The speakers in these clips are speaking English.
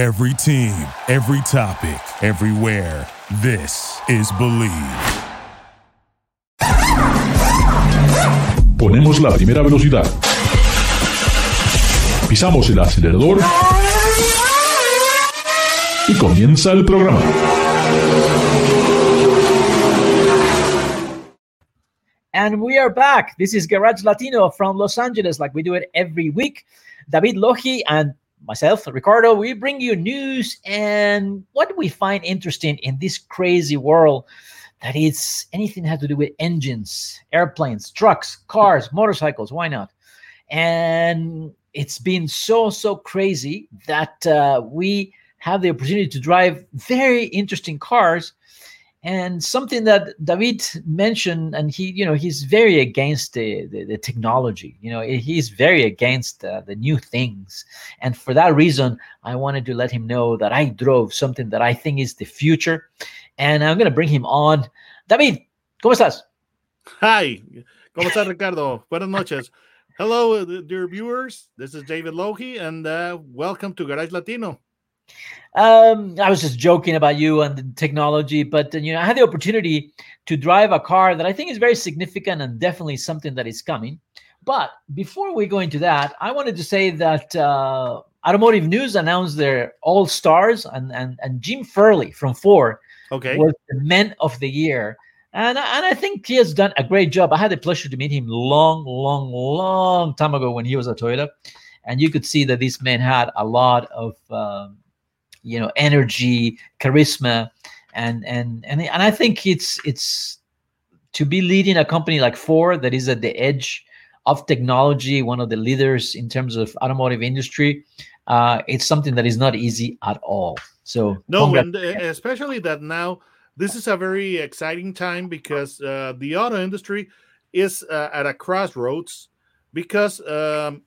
Every team, every topic, everywhere. This is Believe. Ponemos la primera velocidad. Pisamos el acelerador. Y comienza el programa. And we are back. This is Garage Latino from Los Angeles, like we do it every week. David Lohi and myself, Ricardo, we bring you news and what we find interesting in this crazy world that is anything that has to do with engines, airplanes, trucks, cars, motorcycles. Why not? And it's been so, so crazy that uh, we have the opportunity to drive very interesting cars and something that david mentioned and he you know he's very against the, the, the technology you know he's very against uh, the new things. And for that reason i wanted to let him know that i drove something that i think is the future and i'm going to bring him on. David cómo estás? Hi cómo estás ricardo? Buenas noches. Hello dear viewers. This is david lohi and uh, welcome to garage latino um, I was just joking about you and the technology, but you know, I had the opportunity to drive a car that I think is very significant and definitely something that is coming. But before we go into that, I wanted to say that uh, Automotive News announced their All Stars, and and and Jim Farley from Ford okay. was the Man of the Year. And, and I think he has done a great job. I had the pleasure to meet him long, long, long time ago when he was at Toyota, and you could see that this man had a lot of um, you know energy charisma and and and and i think it's it's to be leading a company like ford that is at the edge of technology one of the leaders in terms of automotive industry uh, it's something that is not easy at all. So no and uh, especially that now this is a very exciting time because uh, the auto industry is uh, at a crossroads because um,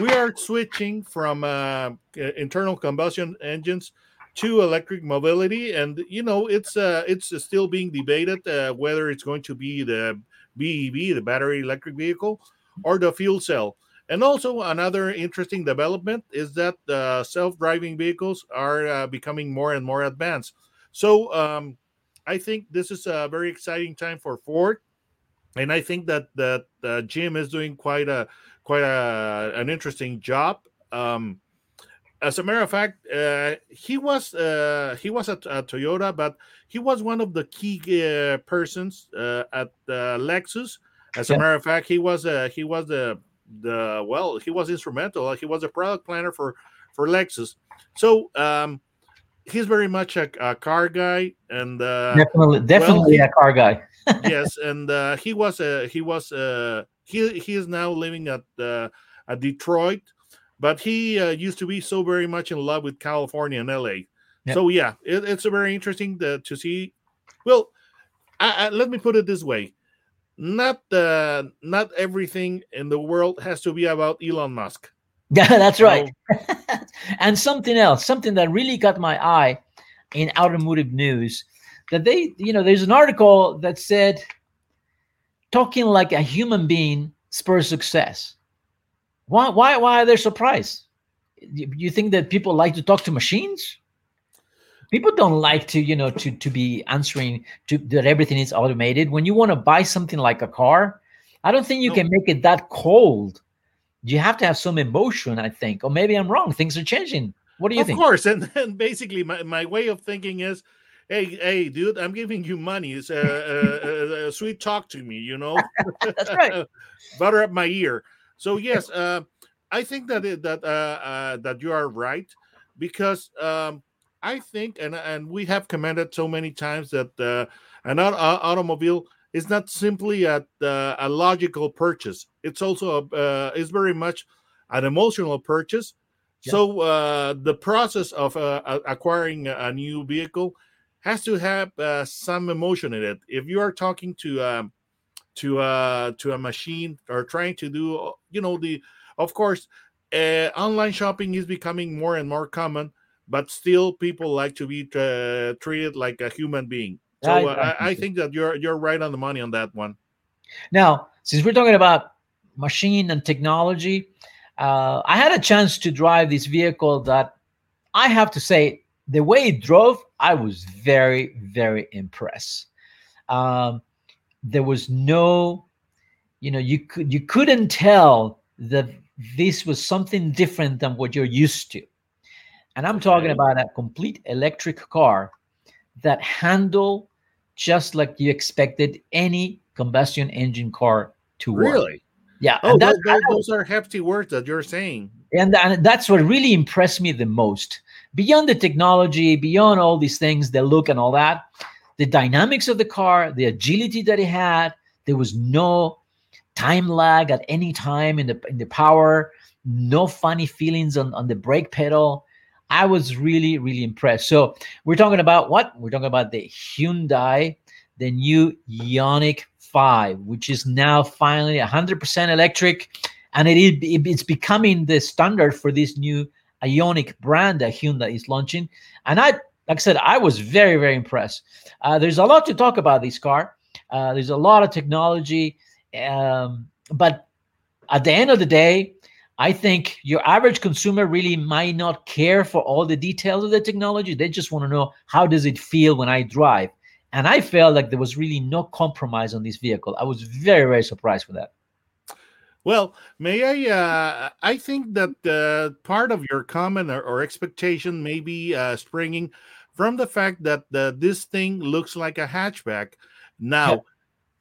we are switching from uh, internal combustion engines to electric mobility, and you know it's uh, it's still being debated uh, whether it's going to be the BEV, the battery electric vehicle, or the fuel cell. And also another interesting development is that uh, self-driving vehicles are uh, becoming more and more advanced. So um, I think this is a very exciting time for Ford, and I think that that uh, Jim is doing quite a quite a, an interesting job. Um, as a matter of fact, uh, he was uh, he was at, at, Toyota, but he was one of the key uh, persons uh, at Lexus. As yeah. a matter of fact, he was uh, he was the the well, he was instrumental. He was a product planner for for Lexus. So um, he's very much a, a car guy, and uh, definitely definitely well, he, a car guy. yes, and he was he was he he is now living at uh, at Detroit, but he uh, used to be so very much in love with California and LA. Yep. So yeah, it, it's a very interesting to, to see. Well, I, I, let me put it this way: not uh, not everything in the world has to be about Elon Musk. Yeah, that's right. and something else, something that really got my eye in automotive news, that they, you know, there's an article that said talking like a human being spurs success. Why why why are they surprised? You think that people like to talk to machines? People don't like to, you know, to to be answering to that everything is automated. When you want to buy something like a car, I don't think you no. can make it that cold. You have to have some emotion, I think. Or maybe I'm wrong. Things are changing. What do you of think? Of course, and then basically my, my way of thinking is hey, hey, dude, I'm giving you money. It's a, a, a sweet talk to me, you know. That's right. Butter up my ear. So yes, uh, I think that it, that uh, uh, that you are right because um, I think, and and we have commented so many times that uh, an auto- automobile is not simply a, uh, a logical purchase. It's also a, uh, is very much an emotional purchase. Yeah. So uh, the process of uh, acquiring a new vehicle has to have uh, some emotion in it. If you are talking to um, to uh, to a machine or trying to do, you know, the of course, uh, online shopping is becoming more and more common, but still people like to be uh, treated like a human being. So I, uh, I, I think that you're you're right on the money on that one. Now, since we're talking about machine and technology, uh, I had a chance to drive this vehicle that I have to say, the way it drove, I was very, very impressed. Um, there was no, you know, you could you couldn't tell that this was something different than what you're used to. And I'm talking about a complete electric car that handle just like you expected any combustion engine car to work. Really? Yeah. Oh, and that- tho- those are hefty words that you're saying. and, and that's what really impressed me the most beyond the technology beyond all these things the look and all that the dynamics of the car the agility that it had there was no time lag at any time in the in the power no funny feelings on, on the brake pedal. I was really really impressed. So we're talking about what? We're talking about the hyundai the new Ioniq 5 which is now finally 100% electric and it it- it's becoming the standard for this new Ioniq brand that Hyundai is launching. And I, like I said, I was very very impressed. Uh, there's a lot to talk about this car. Uh, there's a lot of technology, um, but at the end of the day, I think your average consumer really might not care for all the details of the technology. They just want to know how does it feel when I drive. And I felt like there was really no compromise on this vehicle. I was very very surprised with that. Well, may I? Uh, I think that uh, part of your comment or, or expectation may be uh, springing from the fact that uh, this thing looks like a hatchback. Now,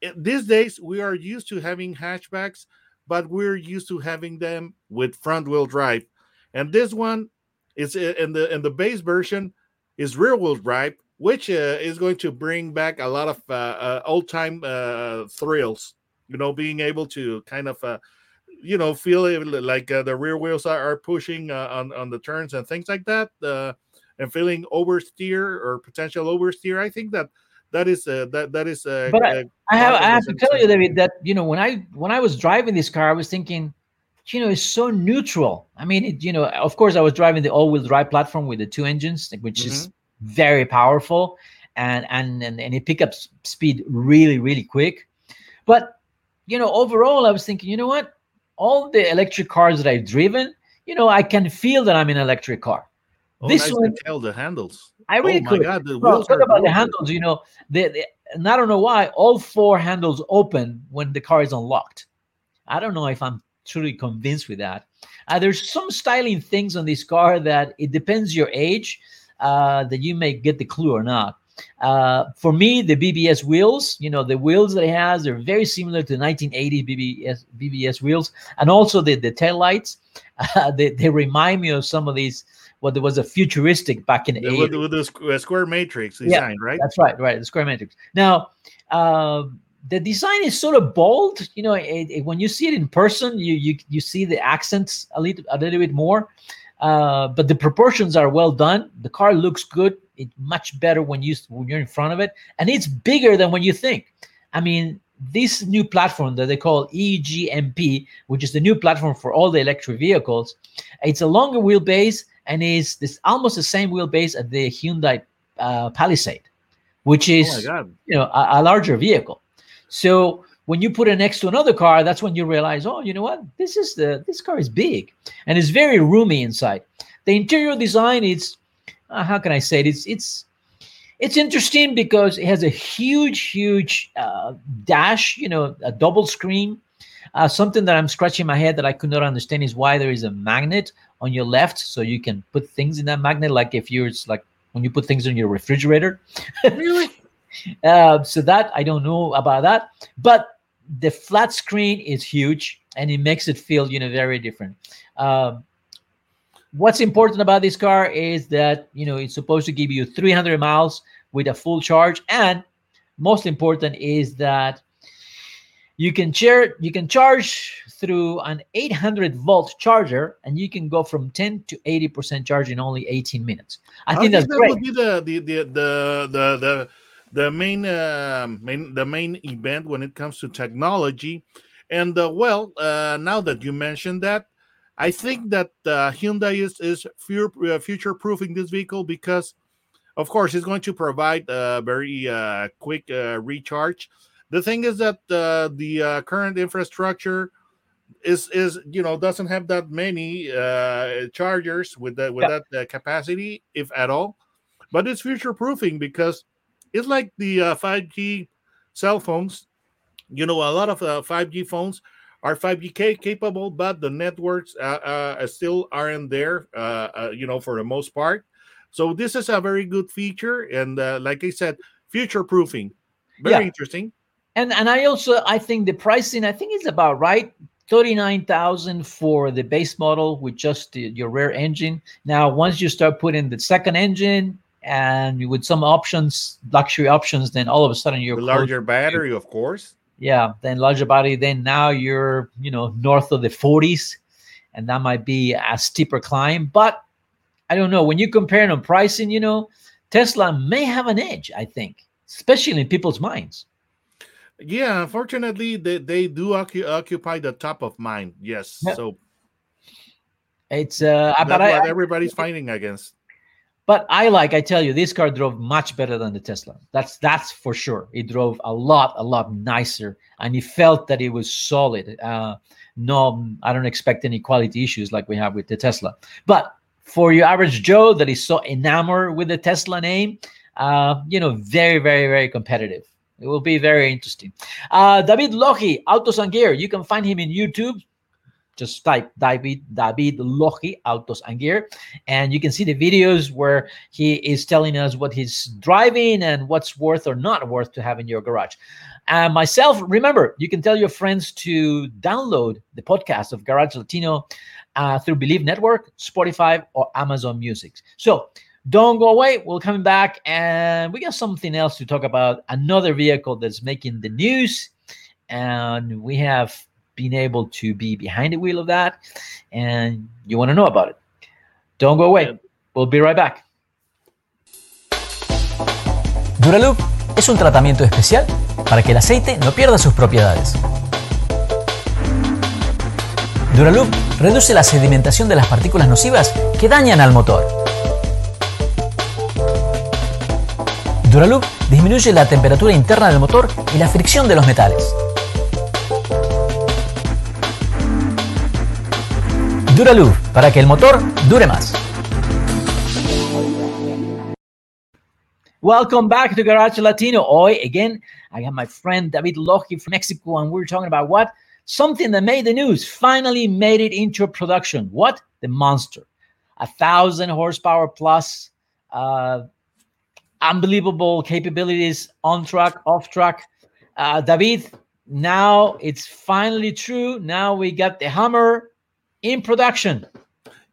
i- these days we are used to having hatchbacks, but we're used to having them with front-wheel drive, and this one is in the in the base version is rear-wheel drive, which uh, is going to bring back a lot of uh, old-time uh, thrills you know being able to kind of uh, you know feel it like uh, the rear wheels are, are pushing uh, on on the turns and things like that uh, and feeling oversteer or potential oversteer i think that that is uh, that that is uh, But I- uh, I have I have to tell you. David, that you know when I when I was driving this car, I was thinking, you know, it's so neutral. I mean, it, you know, of course, I was driving the all-wheel drive platform with the two engines, which is very powerful, and and and, and it pick up speed really really quick. But you know, overall, I was thinking, you know what? All the electric cars that I've driven, you know, I can feel that I'm in an electric car. oh, this nice one- detail the handles I really oh my could. god the Well, wheels talk about the handles. You know, the, the, and I don't know why all four handles open when the car is unlocked. I don't know if I'm truly convinced with that. Uh, there's some styling things on this car that it depends your age uh, that you may get the clue or not. Uh, for me, the BBS wheels, you know, the wheels that it has, they're very similar to 1980 BBS BBS wheels, and also the the tail lights. Uh, they, they remind me of some of these. What there was a futuristic back in the The- 80s. with, with the uh, square matrix Yeah, design right That's right, right. The square matrix. Now, um, the design is sort of bold. You know, it, it- when you see it in person, you you you see the accents a little a little bit more. Uh, but the proportions are well done. The car looks good. It's much better when you when you're in front of it, and it's bigger than when you think. I mean, this new platform that they call EGMP, which is the new platform for all the electric vehicles, it's a longer wheelbase and is this almost the same wheelbase as the Hyundai uh, Palisade, which is oh you know a, a larger vehicle. So when you put it next to another car, that's when you realize, oh, you know what? This is the this car is big and it's very roomy inside. The interior design it's uh, how can I say it? It's it's it's interesting because it has a huge, huge uh, dash. You know, a double screen. Uh, something that I'm scratching my head that I could not understand is why there is a magnet on your left, so you can put things in that magnet. Like if you're it's like when you put things in your refrigerator. really Uh, so that I don't know about that, but the flat screen is huge and it makes it feel you know very different. Um, what's important about this car is that you know it's supposed to give you 300 miles with a full charge, and most important is that you can share you can charge through an 800 volt charger, and you can go from 10 to 80 percent charge in only 18 minutes. I think that's that great. would be the the the the the, the the main uh, main the main event when it comes to technology and uh, well uh, now that you mentioned that i think that uh, hyundai is is future proofing this vehicle because of course it's going to provide a very uh, quick uh, recharge the thing is that uh, the uh, current infrastructure is is you know doesn't have that many uh, chargers with that with Yeah. that uh, capacity, if at all. But it's future proofing because it's like the uh, 5G cell phones. You know, a lot of uh, 5G phones are 5G capable, but the networks uh, uh, still aren't there. Uh, uh, you know, for the most part. So this is a very good feature, and uh, like I said, future proofing. Very Yeah. interesting. and and I also I think the pricing I think is about right. Thirty nine thousand for the base model with just the, your rear engine. Now, once you start putting the second engine and with some options, luxury options, then all of a sudden you're The larger battery, of course. yeah then larger body then now you're you know north of the 40s and that might be a steeper climb but i don't know when you compare it on pricing you know tesla may have an edge i think especially in people's minds Yeah, unfortunately, they, they do occu- occupy the top of mind. Yes, Yeah. so it's uh that's what I, everybody's fighting against. But i like i tell you this car drove much better than the tesla. That's that's for sure. It drove a lot a lot nicer and it felt that it was solid. Uh no i don't expect any quality issues like we have with the tesla. But for your average joe that is so enamored with the tesla name uh you know very very very competitive. It will be very interesting. Uh david lohi autos and gear. You can find him in youtube just type David David Lohi Autos and Gear, and you can see the videos where he is telling us what he's driving and what's worth or not worth to have in your garage. And myself, remember, you can tell your friends to download the podcast of Garage Latino uh, through Believe Network, Spotify, or Amazon Music. So don't go away. We're coming back, and we got something else to talk about. Another vehicle that's making the news, and we have been able to be behind the wheel of that, and you want to know about it. Don't go away. We'll be right back. Duraloop es un tratamiento especial para que el aceite no pierda sus propiedades. Duraloop reduce la sedimentación de las partículas nocivas que dañan al motor. Duraloop disminuye la temperatura interna del motor y la fricción de los metales. Duraloop para que el motor dure más. Welcome back to Garage Latino. Hoy, again, I have my friend David Lohi from Mexico, and we're talking about what? Something that made the news, finally made it into production. What? The Monster. A thousand horsepower plus, uh, unbelievable capabilities on track, off track. Uh, David, now it's finally true. Now we got the Hummer in production.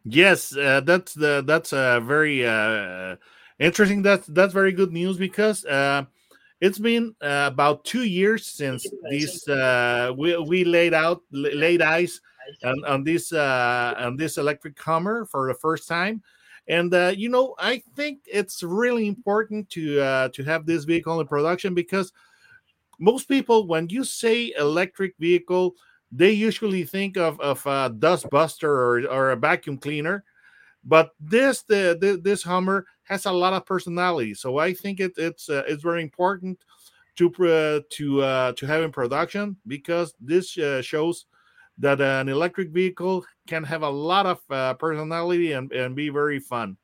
Yes, uh, that's the that's a very uh, interesting. That's that's very good news because uh, it's been uh, about two years since this uh, we we laid out laid eyes on, on this uh, on this electric Hummer for the first time, and you know I think it's really important to to have this vehicle in production because most people when you say electric vehicle they usually think of of a dust buster or, or a vacuum cleaner but this the, the this hummer has a lot of personality so i think it, it's uh, it's very important to uh, to uh, to have in production because this uh, shows that an electric vehicle can have a lot of uh, personality and, and be very fun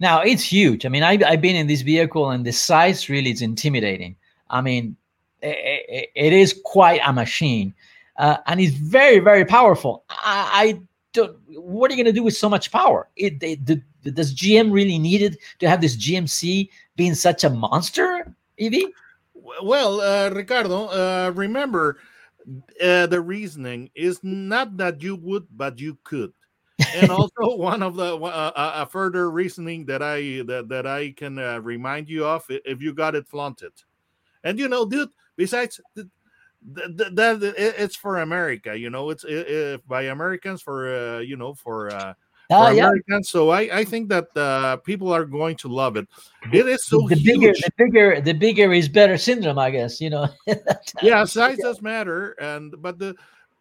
Now it's huge. I mean, I, I've been in this vehicle, and the size really is intimidating. I mean, i i- it is quite a machine, uh, and it's very, very powerful. I, I don't. What are you going to do with so much power? It, it the, does GM really need it to have this GMC being such a monster, EV? well uh, ricardo uh, remember uh, the reasoning is not that you would but you could and also one of the uh, a further reasoning that i that, that i can uh, remind you of if you got it flaunted and you know dude besides th- th- th- that it- it's for america you know it's uh, by americans for uh, you know for uh for yeah. Americans, so I, I think that uh, people are going to love it. It is so the huge. bigger, the bigger, the bigger is better syndrome, I guess. You know. yeah size does matter and but the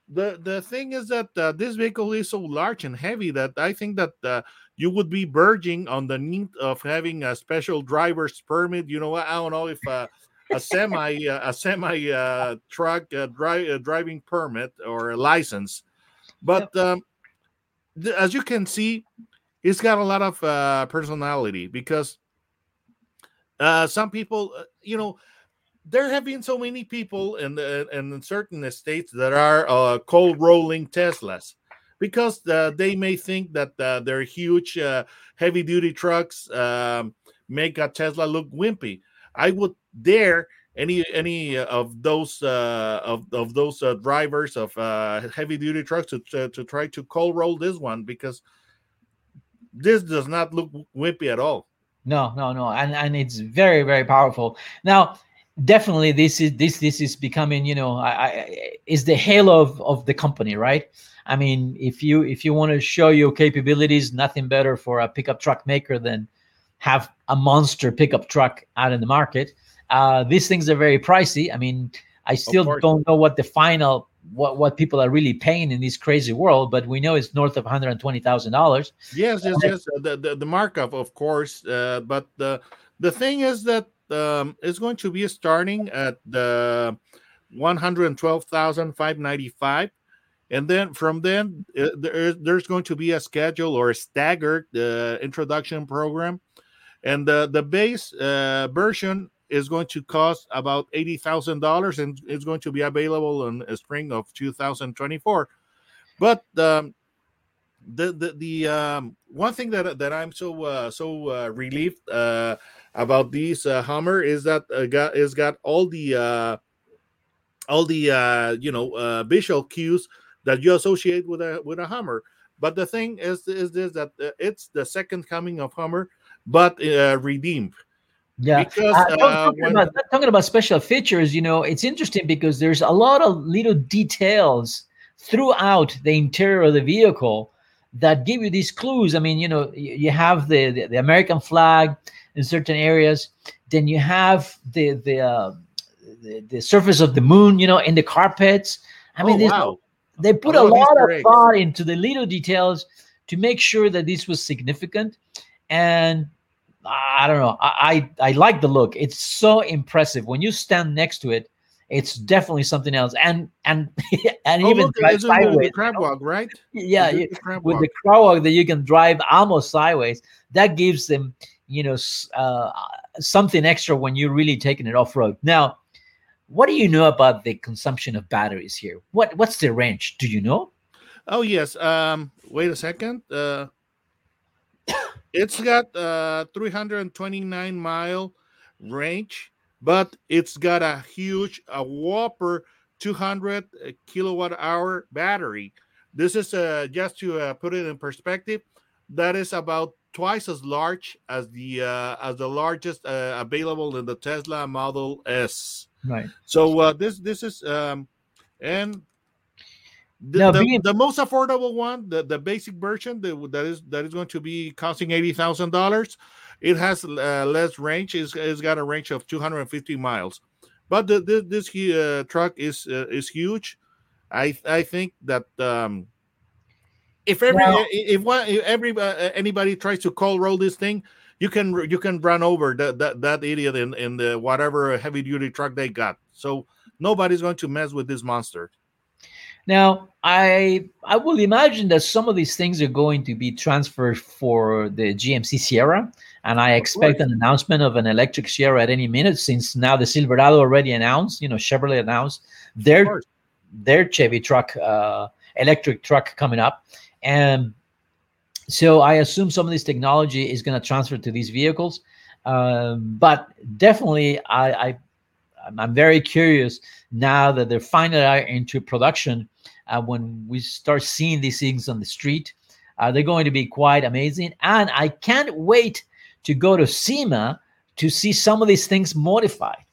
the the thing is that uh, this vehicle is so large and heavy that i think that uh, you would be verging on the need of having a special driver's permit you know i don't know if uh, a semi uh, a semi uh, truck uh, dri- uh, driving permit or a license But um, th- as you can see, it's got a lot of uh, personality because uh, some people, uh, you know, there have been so many people in the, in certain states that are uh, coal rolling Teslas because uh, they may think that uh, their huge uh, heavy duty trucks um, make a Tesla look wimpy. I would dare any any of those uh, of of those uh, drivers of uh, heavy duty trucks to, to, to try to coal roll this one because this does not look wimpy at all. No, no, no, and and it's very very powerful. Now, definitely this is this this is becoming you know I, I is the halo of, of the company, right? I mean, if you if you want to show your capabilities, nothing better for a pickup truck maker than have a monster pickup truck out in the market. Uh, these things are very pricey. I mean, I still don't know what the final what what people are really paying in this crazy world, but we know it's north of one hundred twenty thousand dollars. Yes, yes, yes. Uh, the, the the markup, of course, uh, but the the thing is that um, it's going to be starting at the one hundred twelve thousand five ninety five, and then from then uh, there, there's going to be a schedule or a staggered uh, introduction program, and the the base uh, version is going to cost about eighty thousand dollars, and it's going to be available in spring of two thousand twenty four. But um, the the the um, one thing that that I'm so uh, so uh, relieved uh, about this uh, Hummer is that uh, got is got all the uh, all the uh, you know visual cues that you associate with a with a Hummer. But the thing is is this that it's the second coming of Hummer, but redeemed. Yeah, Because, Uh, uh, talking, when- about, talking about special features, you know, it's interesting because there's a lot of little details throughout the interior of the vehicle that give you these clues. I mean, you know, you, have the, the the American flag in certain areas, then you have the the uh, the, the surface of the moon, you know, in the carpets. I mean, oh, wow. they put A lot of lot Easter of eggs. thought into the little details to make sure that this was significant and i don't know. I i, I like the look. It's so impressive. When you stand next to it it's definitely something else. And and and Oh, even look, drive in the- sideways. crab walk, right? yeah you- the crab with walk. the crow walk that you can drive almost sideways that gives them you know uh, something extra when you're really taking it off road now what do you know about the consumption of batteries here? What what's the range? Do you know? Oh yes. Um, wait a second. Uh, it's got uh 329 mile range, but it's got a huge, a whopper 200 kilowatt hour battery. This is uh just to uh, put it in perspective. That is about twice as large as the uh, as the largest uh, available in the Tesla Model S. right So uh, this this is um and the, Now, the, being- the most affordable one, the, the basic version that, that is that is going to be costing eighty thousand dollars. It has uh, less range. It's, it's got a range of two hundred and fifty miles, but the, the, this uh, truck is uh, is huge. I I think that um, if every if one if every uh, anybody tries to coal roll this thing, you can you can run over that that, that idiot in in the whatever heavy duty truck they got. So nobody's going to mess with this monster. Now, I I will imagine that some of these things are going to be transferred for the GMC Sierra, and I expect an announcement of an electric Sierra at any minute. Since now the Silverado already announced, you know, Chevrolet announced their their Chevy truck, uh, electric truck coming up, and so I assume some of this technology is going to transfer to these vehicles. Um, but definitely, I, I I'm- I'm very curious now that they're finally out into production. Uh, when we start seeing these things on the street, uh, they're going to be quite amazing. And I can't wait to go to SEMA to see some of these things modified.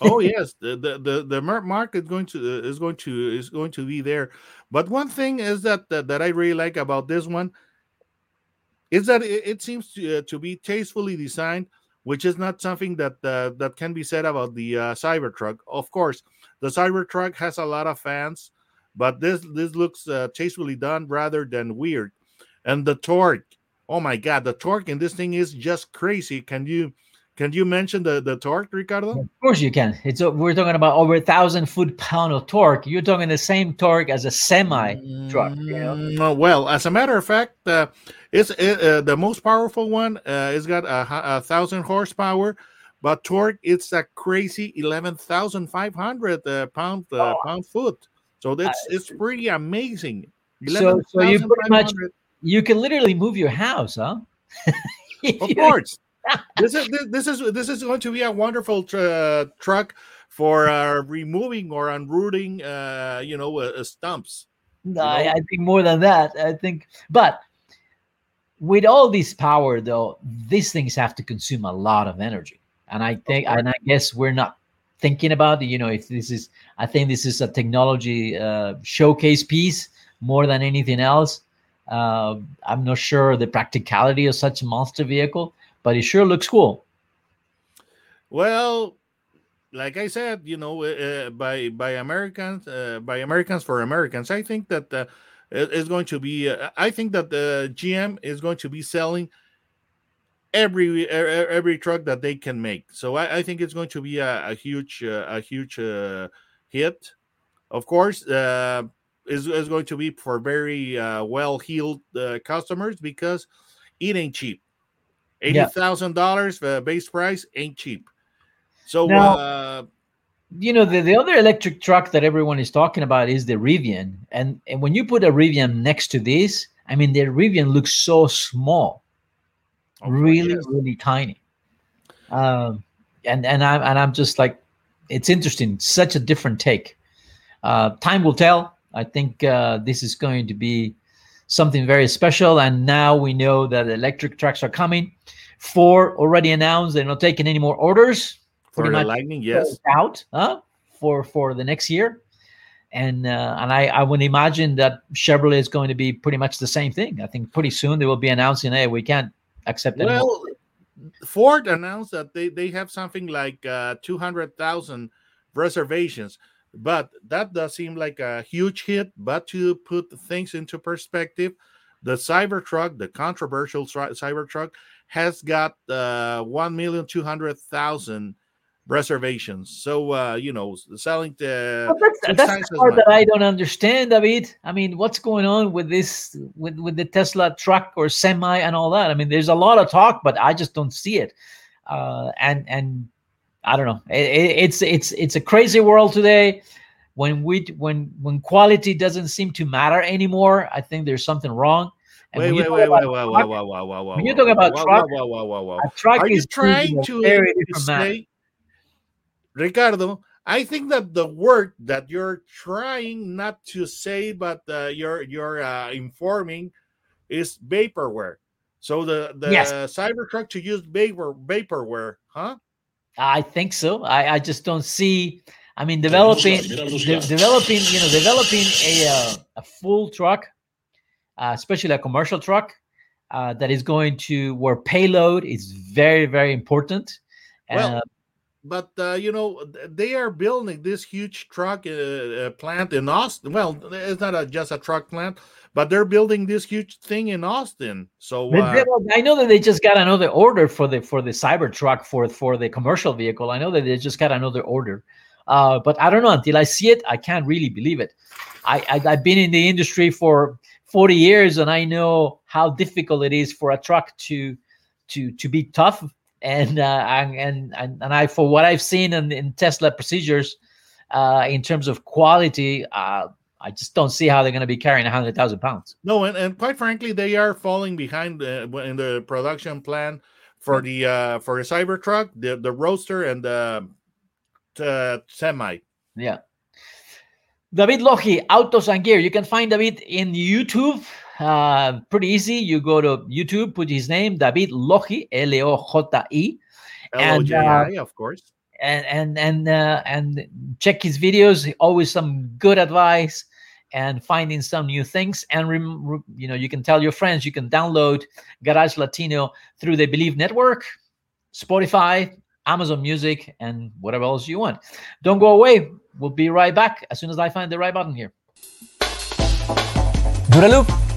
oh yes, the the the, the mar- market is going to uh, is going to is going to be there. But one thing is that that, that I really like about this one is that it, it seems to uh, to be tastefully designed, which is not something that uh, that can be said about the uh, Cybertruck. Of course, the Cybertruck has a lot of fans, but this this looks uh, tastefully done rather than weird. And the torque, oh my god, the torque in this thing is just crazy. Can you Can you mention the, the torque, Ricardo? Of course you can. It's uh, we're talking about over a thousand foot pound of torque. You're talking the same torque as a semi truck. You know? Mm, well, as a matter of fact, uh, it's it, uh, the most powerful one. Uh, it's got a, a thousand horsepower, but torque it's a crazy eleven thousand five hundred uh, pound uh, Oh. pound foot. So that's it's pretty amazing. So- so you pretty much- You can literally move your house, huh? Of course. This is this, is this is going to be a wonderful tr- uh, truck for uh, removing or unrooting, uh, you know, uh, uh, stumps. No, I, I think more than that. I think, but with all this power, though, these things have to consume a lot of energy, and I think, and I guess we're not thinking about, you know, if this is. I think this is a technology uh, showcase piece more than anything else. Uh, I'm not sure the practicality of such a monster vehicle, but it sure looks cool. Well, like I said, you know, uh, by by Americans, uh, by Americans for Americans, I think that uh, it's going to be. Uh, I think that the GM is going to be selling every every truck that they can make. So I, I think it's going to be a, a huge uh, a huge uh, hit. Of course, is is going to be for very well heeled customers because it ain't cheap. Eighty Yeah. thousand dollars uh, base price ain't cheap. So Now- uh, you know the, the other electric truck that everyone is talking about is the Rivian, and and when you put a Rivian next to this, I mean the Rivian looks so small, of course, really yes. really tiny, um, and and I'm and I'm just like, it's interesting, such a different take. Uh, time will tell. I think uh, this is going to be something very special, and now we know that electric trucks are coming. Ford already announced they're not taking any more orders. for the lightning, yes. out huh, for for the next year and uh, and I, I would imagine that Chevrolet is going to be pretty much the same thing. I think pretty soon they will be announcing, hey, we can't accept anymore. Well, Ford announced that they, they have something like uh, 200,000 reservations, but that does seem like a huge hit. But to put things into perspective, the Cybertruck, the controversial Cybertruck, has got uh, 1,200,000 reservations. So, uh, you know, selling the. But that's that's the part that I don't understand, David. I mean, what's going on with this with with the Tesla truck or semi and all that? I mean, there's a lot of talk, but I just don't see it. Uh, and and I don't know. It, it- it's it's it's a crazy world today. When we when when quality doesn't seem to matter anymore, I think there's something wrong. And Wait, you wait, wait, wait, wait, wait, wait, wait, wait, when you talk about wait, truck- wait, wait, wait, wait, wait. A truck Are you is trying to, very to different manner. say, Ricardo? I think that the word that you're trying not to say, but uh, you're you're uh, informing, is vaporware. So the the Yes. Cybertruck to use vapor vaporware, huh? I think so. I, I just don't see. I mean, developing, de- developing, you know, developing a uh, a full truck, uh, especially a commercial truck, uh, that is going to where payload is very very important. Well, Uh, But uh, you know they are building this huge truck uh, uh, plant in Austin. Well, it's not a, just a truck plant, but they're building this huge thing in Austin. So uh, I know that they just got another order for the for the Cybertruck for for the commercial vehicle. I know that they just got another order, uh, but I don't know until I see it. I can't really believe it. I, I I've been in the industry for forty years, and I know how difficult it is for a truck to to to be tough. And uh, and and and I for what I've seen in, in Tesla procedures, uh, in terms of quality, uh, I just don't see how they're going to be carrying hundred thousand pounds. No, and, and quite frankly, they are falling behind uh, in the production plan for the uh, for the Cybertruck, the the Roadster, and the uh, semi. Yeah. David Logi, Autos and Gear. You can find David in YouTube. Uh, pretty easy. You go to YouTube, put his name, David Logi, L E O J I, And, LOJI, of course. and and and uh, and check his videos. Always some good advice and finding some new things. And rem- re- you know, you can tell your friends. You can download Garage Latino through the Believe Network, Spotify, Amazon Music, and whatever else you want. Don't go away. We'll be right back as soon as I find the right button here. Duraloop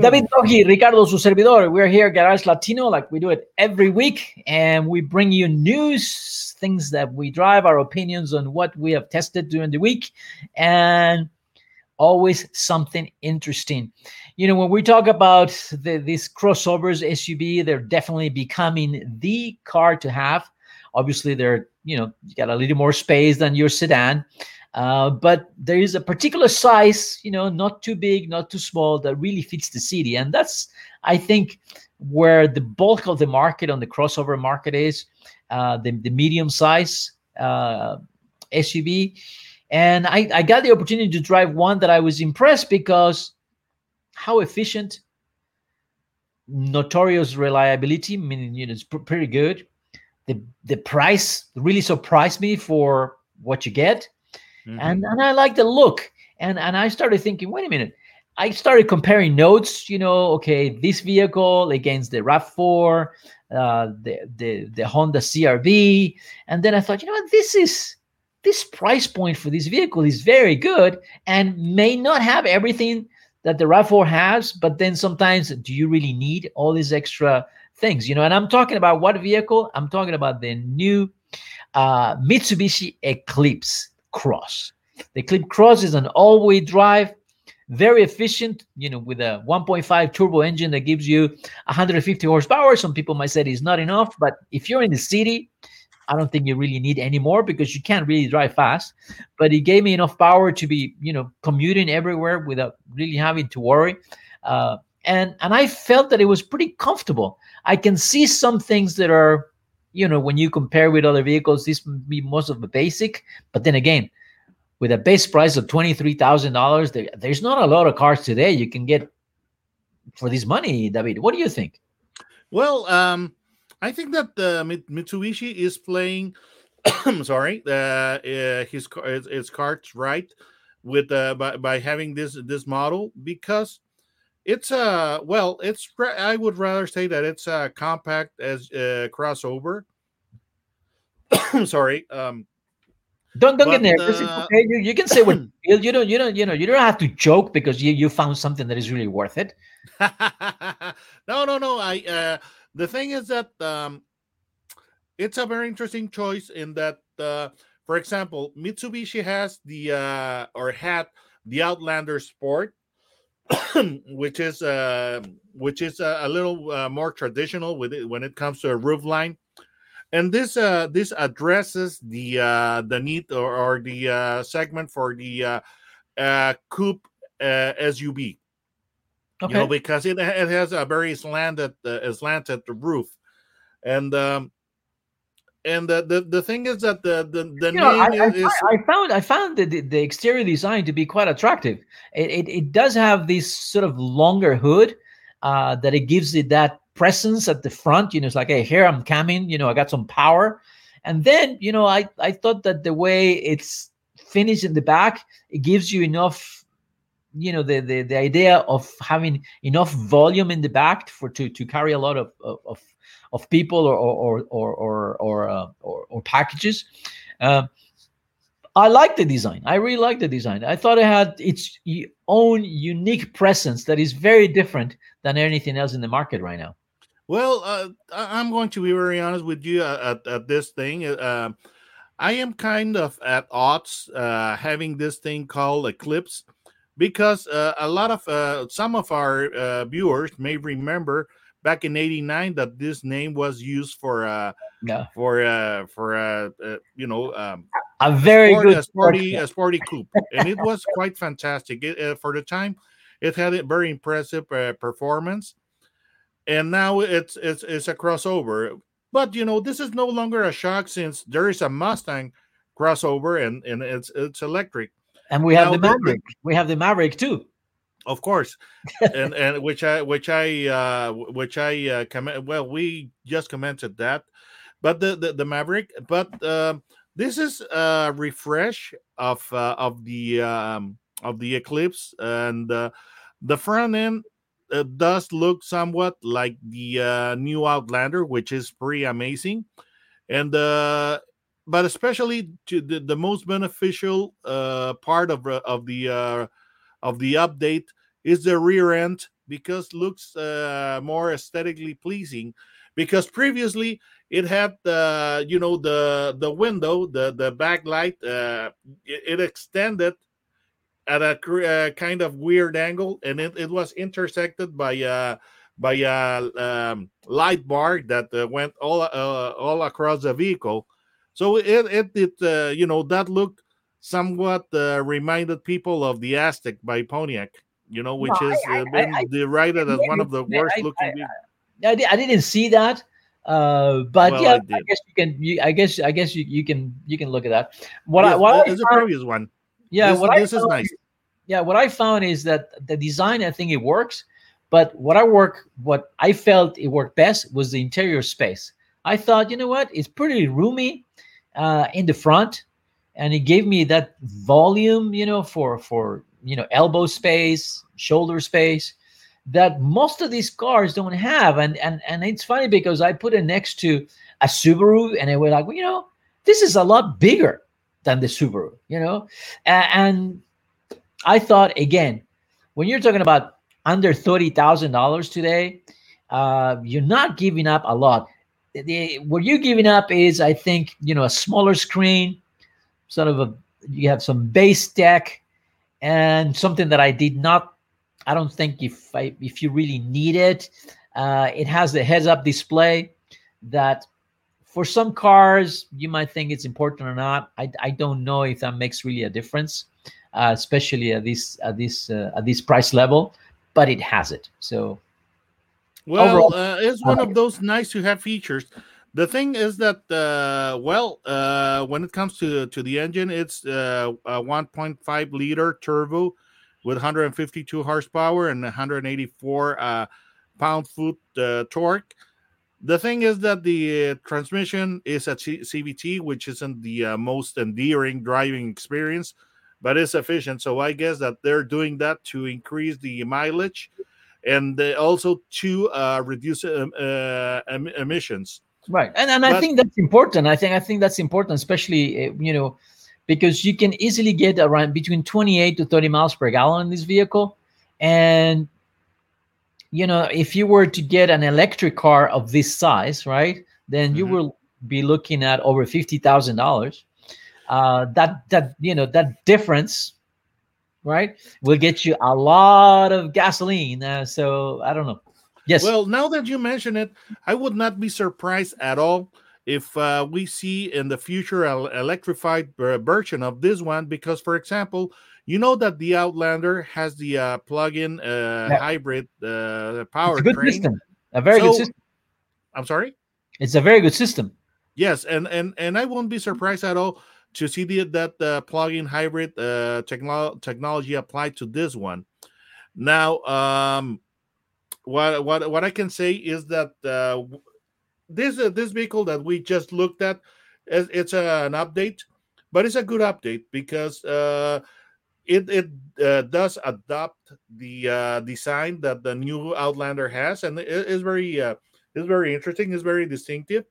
David Logi, Ricardo, su servidor. We're here, Garage Latino, like we do it every week, and we bring you news, things that we drive, our opinions on what we have tested during the week, and always something interesting. You know, when we talk about the, these crossovers SUV, they're definitely becoming the car to have. Obviously, they're you know you got a little more space than your sedan. Uh, but there is a particular size, you know, not too big, not too small, that really fits the city. And that's, I think, where the bulk of the market on the crossover market is uh, the, the medium size uh, SUV. And I, I got the opportunity to drive one that I was impressed because how efficient, notorious reliability, meaning, you know, it's pr- pretty good. The, the price really surprised me for what you get Mhm. and and I like the look. And and I started thinking, wait a minute. I started comparing notes. You know, okay, this vehicle against the Rav Four, uh, the the the Honda CRV, and then I thought, you know what, this is this price point for this vehicle is very good and may not have everything that the Rav Four has, but then sometimes do you really need all these extra things? You know, and I'm talking about what vehicle? I'm talking about the new uh, Mitsubishi Eclipse Cross. The Clip Cross is an all-wheel drive, very efficient. You know, with a 1.5 turbo engine that gives you 150 horsepower. Some people might say it's not enough, but if you're in the city, I don't think you really need any more because you can't really drive fast. But it gave me enough power to be, you know, commuting everywhere without really having to worry. Uh, and and I felt that it was pretty comfortable. I can see some things that are you know, when you compare with other vehicles, this would be most of the basic. But then again, with a base price of twenty three thousand dollars, there, there's not a lot of cars today you can get for this money. David, what do you think? Well, um, I think that Mitsubishi is playing. I'm sorry, uh, uh, his his, his cards right with uh, by by having this this model because it's uh well it's I would rather say that it's a compact as uh, crossover. Sorry, um, Don't don't But, get nervous. Uh, okay. You, you can say what you. You don't you don't you know you don't have to joke because you you found something that is really worth it. no, no, no. I uh the thing is that um it's a very interesting choice in that uh for example, Mitsubishi has the uh or had the Outlander Sport which is uh which is a, a little uh, more traditional with it when it comes to a roof line. And this uh this addresses the uh the need or, or the uh segment for the uh uh coupe uh, SUV Okay. you know because it, it has a very slanted uh, slanted roof and um and the, the the thing is that the the, the You know, I, name I, is, is I found I found the, the, the exterior design to be quite attractive. It, it, it does have this sort of longer hood uh, that it gives it that presence at the front. You know, it's like, hey, here I'm coming. You know, I got some power. And then, you know, I, I thought that the way it's finished in the back, it gives you enough, you know, the the, the idea of having enough volume in the back for to to carry a lot of of, of of people or or or or or uh, or, or packages. Um, I like the design. I really like the design. I thought it had its own unique presence that is very different than anything else in the market right now. well uh, i'm going to be very honest with you uh, at, at this thing uh, i am kind of at odds uh having this thing called eclipse because uh, a lot of uh, some of our uh, viewers may remember back in 89 that this name was used for uh Yeah, for uh for uh, uh you know um a very sport- good a sporty a sporty coupe. And it was quite fantastic. It, uh, for the time it had a very impressive uh, performance. And now it's it's it's a crossover. But you know this is no longer a shock since there is a mustang crossover and and it's it's electric. And we have Now, the- Maverick. We have the Maverick too. Of course and and which i which i uh which i uh comment well we just commented that but the the, the maverick but um this is a refresh of uh, of the um, of the Eclipse, and uh, the front end uh, does look somewhat like the uh, new Outlander, which is pretty amazing, and uh, but especially to the, the most beneficial uh, part of uh, of the uh, of the update is the rear end because looks uh, more aesthetically pleasing because previously it had the you know the the window the the backlight uh, it, extended at a uh, kind of weird angle and it, it was intersected by uh by a um, light bar that uh, went all uh, all across the vehicle. So it it, it uh, you know that look somewhat uh, reminded people of the Aztek by pontiac you know which No, is I- uh, I- been I- derided as one of the worst I- looking I-. I, didn't see that, uh, but Well, yeah, I I, guess you can. You, I guess I guess you, you can you can look at that. What I Yes, what I is the previous one yeah this, what this is nice yeah what i found is that the design i think it works but what i work what i felt it worked best was the interior space i thought you know what it's pretty roomy uh, in the front and it gave me that volume you know for for you know elbow space shoulder space that most of these cars don't have and and and it's funny because i put it next to a subaru and it was like well, you know this is a lot bigger than the subaru you know and I thought again, when you're talking about under thirty thousand dollars today, uh, you're not giving up a lot. The- what you're giving up is, I think, you know, a smaller screen, sort of a you have some base deck, and something that I did not. I don't think if I if you really need it, uh, it has the heads-up display that. For some cars, you might think it's important or not. I, I don't know if that makes really a difference uh, especially at this at this uh, at this price level but it has it so Well, Overall, uh, it's one I of those nice to have features. The thing is that, uh, well, uh, when it comes to to the engine, it's uh, a 1.5 liter turbo with 152 horsepower and 184 uh, pound foot uh, torque. The thing is that the transmission is a C- CVT, which isn't the uh, most endearing driving experience, but it's efficient. So I guess that they're doing that to increase the mileage and also to reduce em- emissions. Right. And, and i think that's important. I think i think that's important especially uh, you know because you can easily get around between 28 to 30 miles per gallon in this vehicle. And you know if you were to get an electric car of this size right then you Mhm. will be looking at over $50000 uh, that that you know that difference right will get you a lot of gasoline. Uh, so i don't know yes Well, now that you mention it, I would not be surprised at all if uh, we see in the future an electrified version of this one. Because, for example, you know that the Outlander has the uh, plug-in uh, Yeah. hybrid uh, it's a good powertrain. system a very good system I'm sorry. it's a very good system Yes, and and and I won't be surprised at all to see the, that uh, plug-in hybrid uh, technolo- technology applied to this one. Now, um, what what what I can say is that uh, this uh, this vehicle that we just looked at, is, it's a, an update, but it's a good update because uh, it it uh, does adopt the uh, design that the new Outlander has, and it is very uh, it's very interesting. It's very distinctive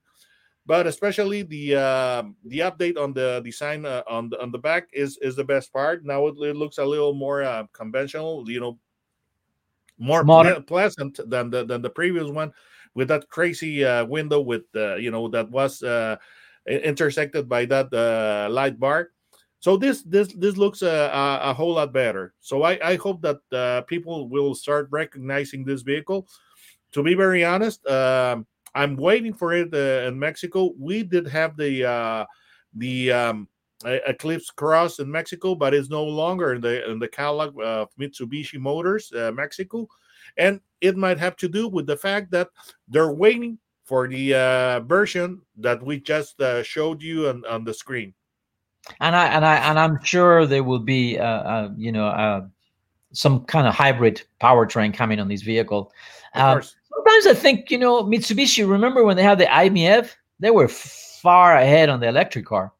but especially the uh, the update on the design uh, on the on the back is is the best part. Now it, it looks a little more conventional, you know, more Modern. pleasant than the than the previous one, with that crazy uh, window with uh, you know that was uh, intersected by that uh, light bar. So this this this looks a, a whole lot better. So I I hope that uh, people will start recognizing this vehicle. To be very honest, um, I'm waiting for it uh, in Mexico. We did have the uh, the um, Eclipse Cross in Mexico, but it's no longer in the in the catalog of Mitsubishi Motors uh, Mexico, and it might have to do with the fact that they're waiting for the uh, version that we just uh, showed you on, on the screen. and i and i and i'm sure there will be uh, uh you know uh some kind of hybrid powertrain coming on this vehicle. Of Um, sometimes i think you know mitsubishi remember when they had the i-MiEV they were far ahead on the electric car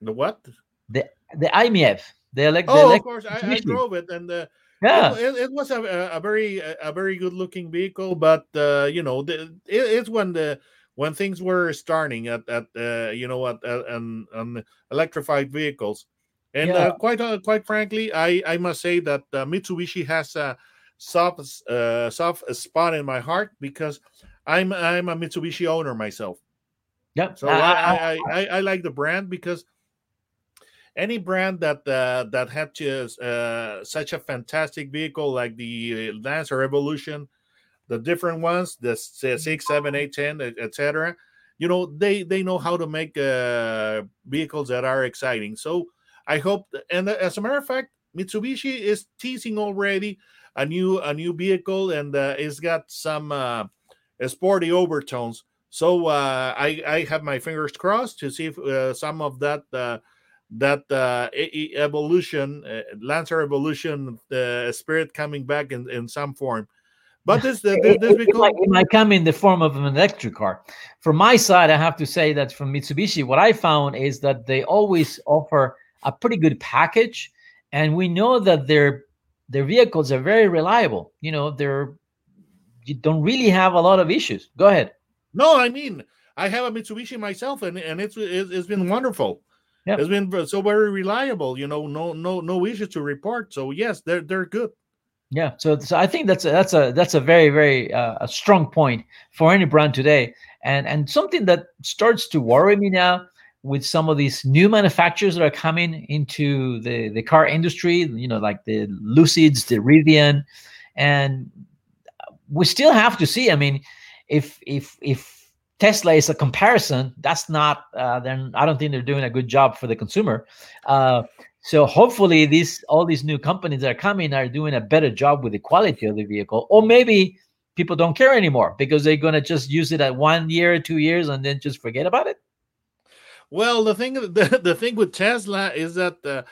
The what? The the i-MiEV. The, elec- the Oh, of course, I, I drove it, and uh, yeah. it, it, was a, a very a very good looking vehicle, but uh, you know, the, it, it's when the when things were starting at at uh, you know at, at on, on electrified vehicles, and Yeah. uh, quite uh, quite frankly, I I must say that uh, Mitsubishi has a soft uh, soft spot in my heart because I'm I'm a Mitsubishi owner myself. Yeah. So I- I, I, I, I like the brand because any brand that uh, that had just uh, such a fantastic vehicle like the Lancer Evolution, the different ones, the uh, six, seven, eight, ten, etc. You know, they they know how to make uh, vehicles that are exciting. So I hope, and as a matter of fact, Mitsubishi is teasing already a new a new vehicle, and uh, it's got some uh, sporty overtones. So uh, I I have my fingers crossed to see if uh, some of that uh, that uh, evolution, uh, Lancer evolution uh, spirit coming back in, in some form. But this this, it, this it vehicle, might, it might come in the form of an electric car. From my side, I have to say that from Mitsubishi, what I found is that they always offer a pretty good package, and we know that their their vehicles are very reliable. You know, they're you don't really have a lot of issues. Go ahead. no, I mean I have a Mitsubishi myself, and and it's it's, it's been wonderful. Yeah. It's been so very reliable. You know, no no no issues to report. So yes, they're they're good. Yeah, so so I think that's a, that's a that's a very very uh, a strong point for any brand today, and and something that starts to worry me now with some of these new manufacturers that are coming into the the car industry. You know, like the Lucids, the Rivian, and we still have to see. I mean, if if if Tesla is a comparison, that's not. Uh, then I don't think they're doing a good job for the consumer. Uh, so hopefully, these all these new companies that are coming are doing a better job with the quality of the vehicle, or maybe people don't care anymore because they're gonna just use it at one year, two years, and then just forget about it. Well, the thing the, the thing with Tesla is that uh,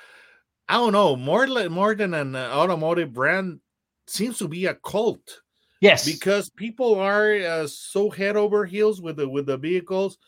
I don't know more more than an automotive brand seems to be a cult Yes, because people are uh, so head over heels with the with the vehicles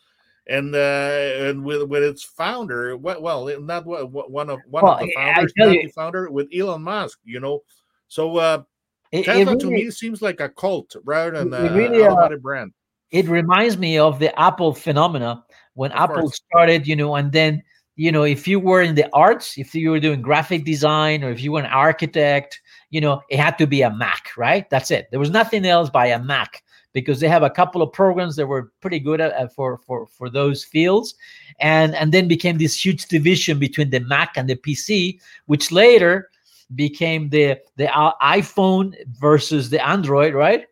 and uh, and with with its founder. Well, not one of one Well, of the founders, not you- the founder with Elon Musk. You know, so uh, it, it Tesla to me seems like a cult rather than a really, uh, brand. it reminds me of the Apple phenomena when Of Apple course. started, you know, and then you know, if you were in the arts, if you were doing graphic design or if you were an architect, you know, it had to be a Mac, right? That's it. There was nothing else by a Mac because they have a couple of programs that were pretty good at, for for for those fields, and and then became this huge division between the Mac and the PC, which later became the the uh, iPhone versus the Android, right?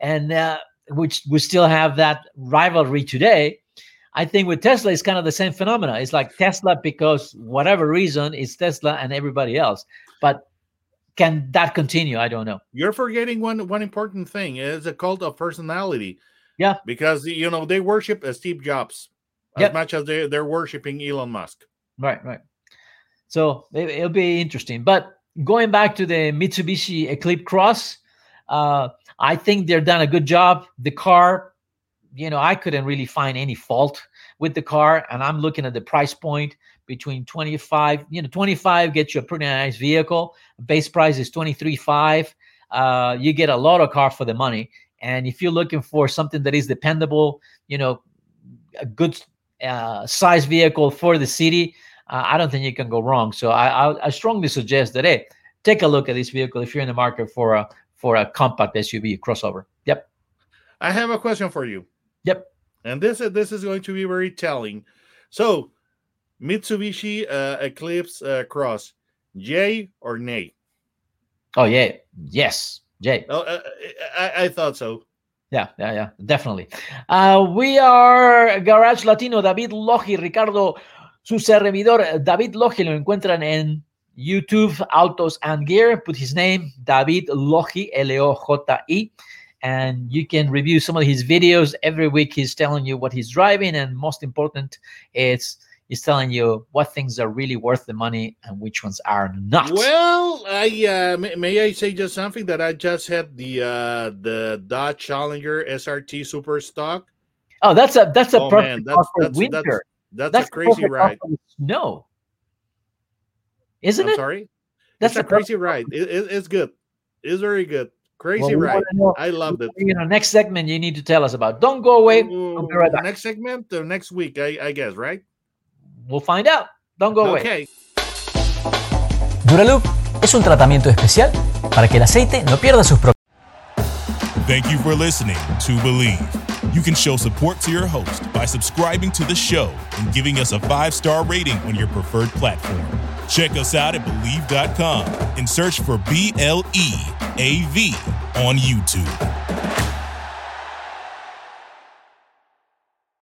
And uh, which we still have that rivalry today. I think with Tesla, it's kind of the same phenomena. It's like Tesla because whatever reason, it's Tesla and everybody else. But can that continue? I don't know. You're forgetting one one important thing. It's a cult of personality. Yeah. Because you know they worship uh, Steve Jobs as Yep. much as they they're worshiping Elon Musk. Right, right. So it, it'll be interesting. But going back to the Mitsubishi Eclipse Cross, uh, I think they've done a good job. The car, you know, I couldn't really find any fault with the car, and I'm looking at the price point between 25, you know, 25 gets you a pretty nice vehicle. Base price is 23.5. Uh, you get a lot of car for the money. And if you're looking for something that is dependable, you know, a good uh, size vehicle for the city, uh, I don't think you can go wrong. So I, I, I strongly suggest that hey, take a look at this vehicle if you're in the market for a for a compact SUV crossover. Yep, I have a question for you, yep. and this is this is going to be very telling. So, Mitsubishi uh, Eclipse uh, Cross, yay or nay? Oh yeah, yes, Jay. Oh, uh, I, I thought so. Yeah, yeah, yeah, definitely. Uh, we are Garage Latino, David Logi, Ricardo, su servidor. David Logi lo encuentran en YouTube, Autos and Gear. Put his name, David Logi, L O J I. And you can review some of his videos. Every week, he's telling you what he's driving. And most important, it's he's telling you what things are really worth the money and which ones are not. Well, I uh, may, may I say just something that I just had the uh, the Dodge Challenger SRT Super Stock. oh, that's a that's a Oh, perfect man, car that's- for that's- winter. that's- That's, That's a crazy ride. No, isn't I'm it? sorry. That's it's a the crazy ride. It, it- it's good. It's very good. Crazy Well. I loved it. You know, next segment you need to tell us about. Don't go away. We'll right. Next segment, or next week, I, I guess, right? We'll find out. Don't go away. Okay. Duraloop es un tratamiento especial para que el aceite no pierda sus propiedades. Thank you for listening to Bleav. You can show support to your host by subscribing to the show and giving us a five star rating on your preferred platform. Check us out at Bleav.com and search for B L E A V on YouTube.